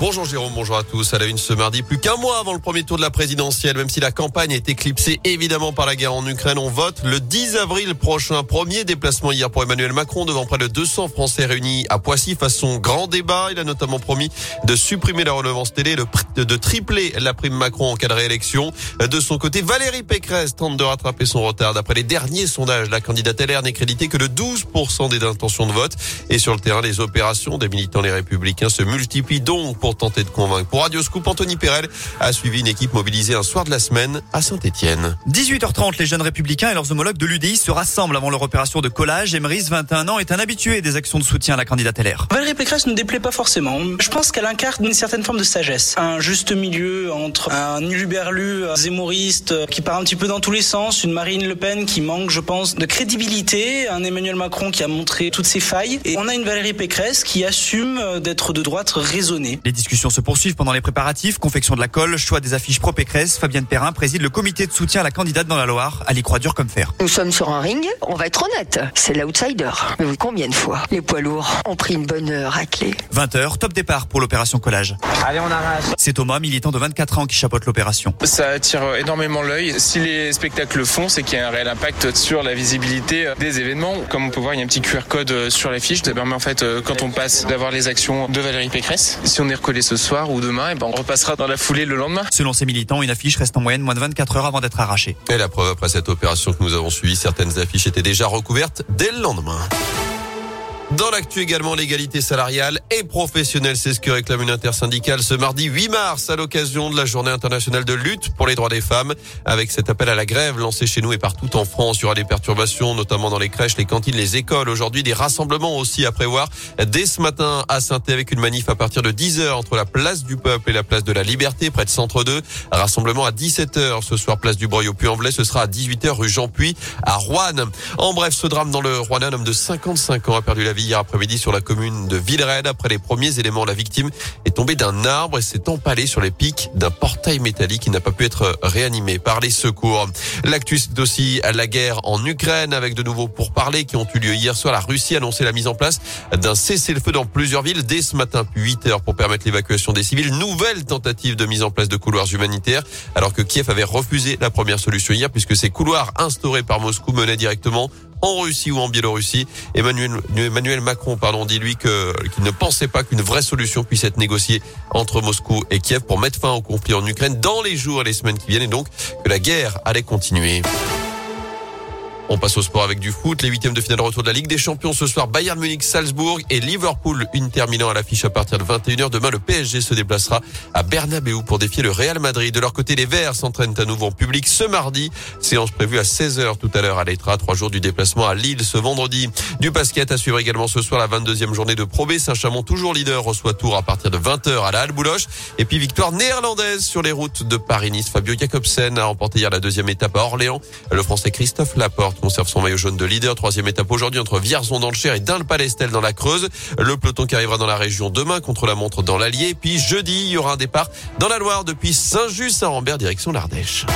Bonjour Jérôme, bonjour à tous. À la une ce mardi, plus qu'un mois avant le premier tour de la présidentielle, même si la campagne est éclipsée évidemment par la guerre en Ukraine, on vote le 10 avril prochain. Premier déplacement hier pour Emmanuel Macron devant près de 200 Français réunis à Poissy face son grand débat. Il a notamment promis de supprimer la relevance télé, de tripler la prime Macron en cas de réélection. De son côté, Valérie Pécresse tente de rattraper son retard. D'après les derniers sondages, la candidate LR n'est créditée que de 12% des intentions de vote. Et sur le terrain, les opérations des militants les républicains se multiplient donc tenter de convaincre. Pour Radio Scoop, Anthony Perel a suivi une équipe mobilisée un soir de la semaine à Saint-Etienne. 18h30, les jeunes républicains et leurs homologues de l'UDI se rassemblent avant leur opération de collage. Emeris, 21 ans, est un habitué des actions de soutien à la candidate LR. Valérie Pécresse ne déplaît pas forcément. Je pense qu'elle incarne une certaine forme de sagesse. Un juste milieu entre un uluberlu zémouriste qui part un petit peu dans tous les sens, une Marine Le Pen qui manque, je pense, de crédibilité, un Emmanuel Macron qui a montré toutes ses failles, et on a une Valérie Pécresse qui assume d'être de droite raisonnée. Les discussions se poursuivent pendant les préparatifs, confection de la colle, choix des affiches pro Pécresse. Fabienne Perrin préside le comité de soutien à la candidate dans la Loire. Elle y croit dur comme fer. Nous sommes sur un ring, on va être honnête, c'est l'outsider. Mais oui, combien de fois les poids lourds ont pris une bonne raclée 20h, top départ pour l'opération collage. Allez, on arrache. C'est Thomas, militant de 24 ans, qui chapeaute l'opération. Ça attire énormément l'œil. Si les spectacles le font, c'est qu'il y a un réel impact sur la visibilité des événements. Comme on peut voir, il y a un petit QR code sur l'affiche. Ça permet en fait, quand on passe, d'avoir les actions de Valérie Pécresse. Si on est ce soir ou demain, et eh ben on repassera dans la foulée le lendemain. Selon ces militants, une affiche reste en moyenne moins de 24 heures avant d'être arrachée. Et la preuve, après cette opération que nous avons suivie, certaines affiches étaient déjà recouvertes dès le lendemain. Dans l'actu également, l'égalité salariale et professionnelle, c'est ce que réclame une intersyndicale ce mardi 8 mars à l'occasion de la journée internationale de lutte pour les droits des femmes. Avec cet appel à la grève lancé chez nous et partout en France, il y aura des perturbations, notamment dans les crèches, les cantines, les écoles. Aujourd'hui, des rassemblements aussi à prévoir dès ce matin à saint avec une manif à partir de 10h entre la place du peuple et la place de la liberté, près de Centre 2. Rassemblement à 17h ce soir, place du Breuil au Puy-en-Velay. Ce sera à 18h rue Jean-Puy à Rouen. En bref, ce drame dans le Rouen, un homme de 55 ans a perdu la vie hier après-midi sur la commune de Villered. Après les premiers éléments, la victime est tombée d'un arbre et s'est empalée sur les pics d'un portail métallique qui n'a pas pu être réanimé par les secours. L'actu, c'est aussi la guerre en Ukraine avec de nouveaux pourparlers qui ont eu lieu hier soir. La Russie a annoncé la mise en place d'un cessez-le-feu dans plusieurs villes dès ce matin, puis 8 heures pour permettre l'évacuation des civils. Nouvelle tentative de mise en place de couloirs humanitaires alors que Kiev avait refusé la première solution hier puisque ces couloirs instaurés par Moscou menaient directement en Russie ou en Biélorussie. Emmanuel, Macron, pardon, dit lui que qu'il ne pensait pas qu'une vraie solution puisse être négociée entre Moscou et Kiev pour mettre fin au conflit en Ukraine dans les jours et les semaines qui viennent et donc que la guerre allait continuer. On passe au sport avec du foot. Les huitièmes de finale retour de la Ligue des Champions ce soir. Bayern Munich, Salzbourg et Liverpool. Une terminant à l'affiche à partir de 21h. Demain, le PSG se déplacera à Bernabeu pour défier le Real Madrid. De leur côté, les Verts s'entraînent à nouveau en public ce mardi. Séance prévue à 16h tout à l'heure à l'Etra. Trois jours du déplacement à Lille ce vendredi. Du basket à suivre également ce soir la 22e journée de Pro B. Saint-Chamond, toujours leader, reçoit Tour à partir de 20h à la Halle Bouloche. Et puis victoire néerlandaise sur les routes de Paris-Nice. Fabio Jacobsen a remporté hier la deuxième étape à Orléans. Le français Christophe Laporte conserve son maillot jaune de leader. Troisième étape aujourd'hui entre Vierzon dans le Cher et Dun-le-Palestel dans la Creuse. Le peloton qui arrivera dans la région demain contre la montre dans l'Allier. Puis jeudi, il y aura un départ dans la Loire depuis Saint-Just à Rambert direction l'Ardèche.